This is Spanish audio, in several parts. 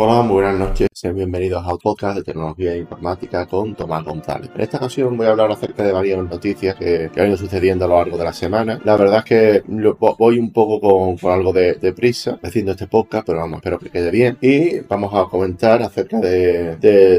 Hola, muy buenas noches. Sean bienvenidos a podcast de tecnología e informática con Tomás González. En esta ocasión voy a hablar acerca de varias noticias que, han ido sucediendo a lo largo de la semana. La verdad es que voy un poco con, algo de, prisa haciendo este podcast, pero vamos, espero que quede bien. Y vamos a comentar acerca de,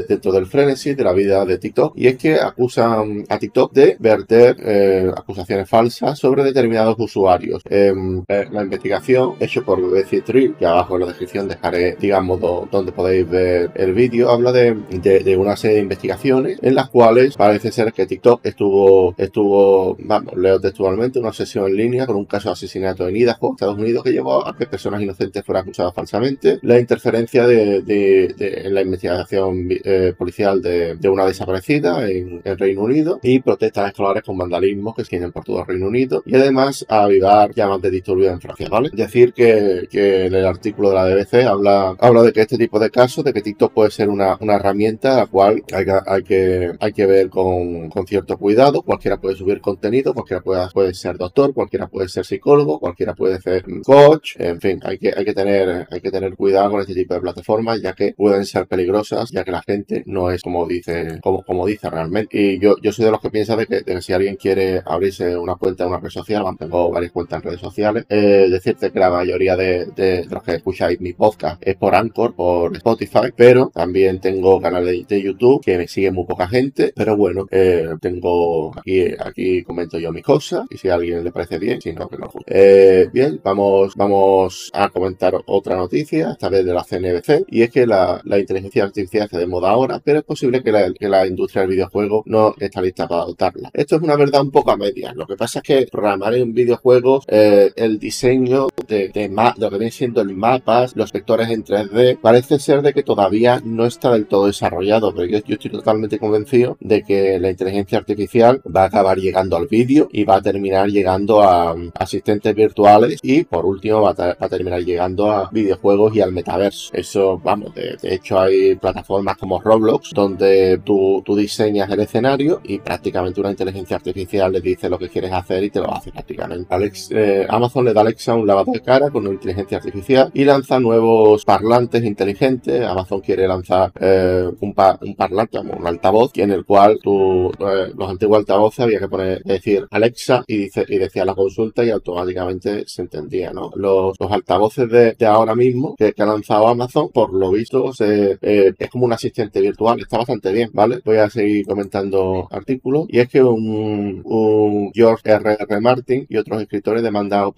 dentro del frenesí de la vida de TikTok. Y es que acusan a TikTok de verter eh, acusaciones falsas sobre determinados usuarios. Em, eh, la investigación hecha por BBC Tree, que abajo en la descripción dejaré, digamos, donde podéis ver el vídeo, habla de, de, una serie de investigaciones en las cuales parece ser que TikTok estuvo, estuvo, vamos, leo textualmente, una sesión en línea con un caso de asesinato en Idaho, Estados Unidos, que llevó a que personas inocentes fueran acusadas falsamente, la interferencia de, de, en la investigación eh, policial de, una desaparecida en, Reino Unido y protestas escolares con vandalismo que se tienen por todo el Reino Unido y además a avivar llamas de disturbios en Francia, ¿vale? Decir que, que en el artículo de la BBC habla, habla de que este tipo de casos, de que TikTok puede ser una, una herramienta a la cual hay que, hay que, hay que ver con, con, cierto cuidado. Cualquiera puede subir contenido, cualquiera puede, puede ser doctor, cualquiera puede ser psicólogo, cualquiera puede ser coach, en fin, hay que, hay que tener, hay que tener cuidado con este tipo de plataformas, ya que pueden ser peligrosas, ya que la gente no es como dice, como, como dice realmente. Y yo, yo soy de los que piensa de que, si alguien quiere abrirse una cuenta en una red social, tengo varias cuentas en redes sociales, eh, decirte que la mayoría de, los que escucháis mi podcast es por Anchor, por Spotify, pero también tengo canales de YouTube que me sigue muy poca gente, pero bueno, eh, tengo aquí, aquí comento yo mis cosas y si a alguien le parece bien, si no, que no. Eh, bien, vamos, vamos a comentar otra noticia, esta vez de la CNBC, y es que la, la inteligencia artificial está de moda ahora, pero es posible que la, que la industria del videojuego no está lista para adoptarla. Esto es una verdad un poco a medias. Lo que pasa es que programar en videojuegos, eh, el diseño de, de lo que viene siendo el mapas, los vectores en 3D, parece ser de que todavía no está del todo desarrollado, pero yo, estoy totalmente convencido de que la inteligencia artificial va a acabar llegando al vídeo y va a terminar llegando a asistentes virtuales y por último va a, terminar llegando a videojuegos y al metaverso. Eso, vamos, de, hecho hay plataformas como Roblox donde tú, tú, diseñas el escenario y prácticamente una inteligencia artificial le dice lo que quieres hacer y te lo hace prácticamente. Alex, eh, Amazon le da a Alexa un lavado de cara con una inteligencia artificial y lanza nuevos parlantes inteligentes. Amazon quiere lanzar eh, un, un, parlante, un altavoz, en el cual tú, eh, los antiguos altavoces había que poner, decir Alexa y, dice, y decía la consulta y automáticamente se entendía, ¿no? Los, altavoces de, de, ahora mismo que, ha lanzado Amazon, por lo visto, se, eh, es como un asistente virtual, está bastante bien, ¿vale? Voy a seguir comentando artículos y es que un, un George R. R. Martin y otros escritores demandan a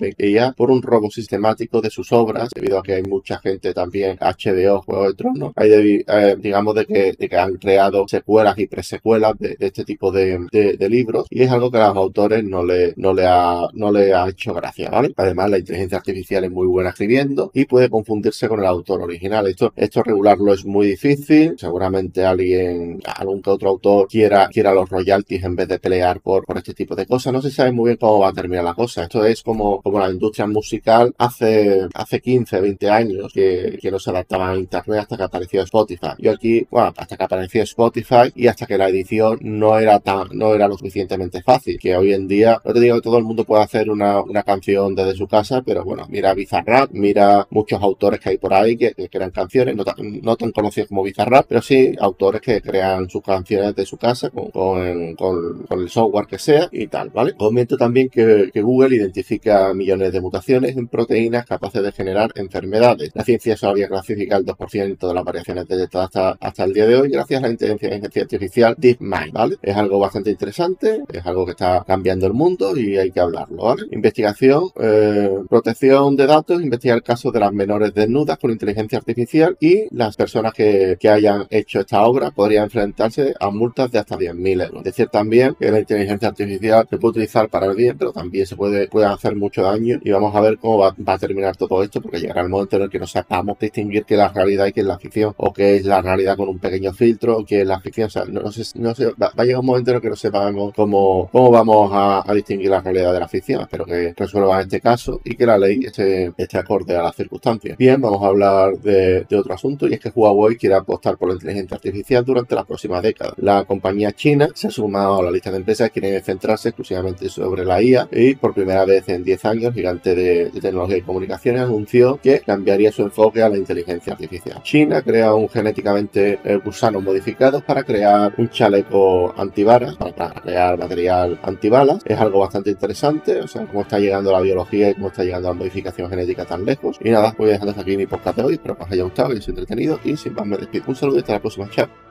por un robo sistemático de sus obras, debido a que hay mucha gente también, HBO, Juego de Tronos, hay eh, digamos de que, de que, han creado secuelas y presecuelas de, de este tipo de, de, libros y es algo que a los autores no le, no le, ha, no le ha hecho gracia, ¿vale? Además, la inteligencia artificial es muy buena escribiendo y puede confundirse con el autor original. Esto, esto regularlo es muy difícil. Seguramente alguien, algún que otro autor quiera, quiera los royalties en vez de pelear por, por este tipo de cosas. No se sabe muy bien cómo va a terminar la cosa. Esto es como, como la industria musical hace, hace 15, 20 años que, que no se adaptaba a internet hasta que apareció Spotify. Yo aquí, bueno, hasta que apareció Spotify y hasta que la edición no era tan, no era lo suficientemente fácil, que hoy en día, no te digo que todo el mundo puede hacer una, una canción desde su casa, pero bueno, mira Bizarrap, mira muchos autores que hay por ahí que, crean canciones, no tan, no tan conocidos como Bizarrap, pero sí autores que crean sus canciones de su casa con, con, el software que sea y tal, ¿vale? Comento también que, Google identifica millones de mutaciones en proteínas capaces de generar enfermedades. La ciencia solo había clasificado el 2% de las variaciones de hasta, hasta el día de hoy gracias a la inteligencia artificial DeepMind, ¿vale? Es algo bastante interesante, es algo que está cambiando el mundo y hay que hablarlo, ¿vale? Investigación, eh, protección de datos, investigar casos de las menores desnudas con inteligencia artificial y las personas que, que hayan hecho esta obra podrían enfrentarse a multas de hasta 10.000 euros. Decir también que la inteligencia artificial se puede utilizar para el bien, pero también se puede, puede hacer mucho daño y vamos a ver cómo va, a terminar todo esto porque llegará el momento en el que no sepamos distinguir qué es la realidad y qué es la ficción o qué es la realidad con un pequeño filtro, que la ficción, o sea, no, sé, no sé, va, a llegar un momento en el que no sepamos cómo, cómo vamos a, distinguir la realidad de la ficción. Espero que resuelva este caso y que la ley esté, esté acorde a las circunstancias. Bien, vamos a hablar de, otro asunto y es que Huawei quiere apostar por la inteligencia artificial durante las próximas décadas. La compañía china se ha sumado a la lista de empresas que quieren centrarse exclusivamente sobre la IA y por primera vez en 10 años, gigante de, tecnología y comunicaciones anunció que cambiaría su enfoque a la inteligencia artificial. China crea un genéticamente eh, gusanos modificados para crear un chaleco antibalas, para, crear material antibalas. Es algo bastante interesante, o sea, cómo está llegando la biología y cómo está llegando la modificación genética tan lejos. Y nada, voy a dejar aquí mi podcast de hoy, espero que os haya gustado, que os haya entretenido y sin más me despido. Un saludo y hasta la próxima. Chao.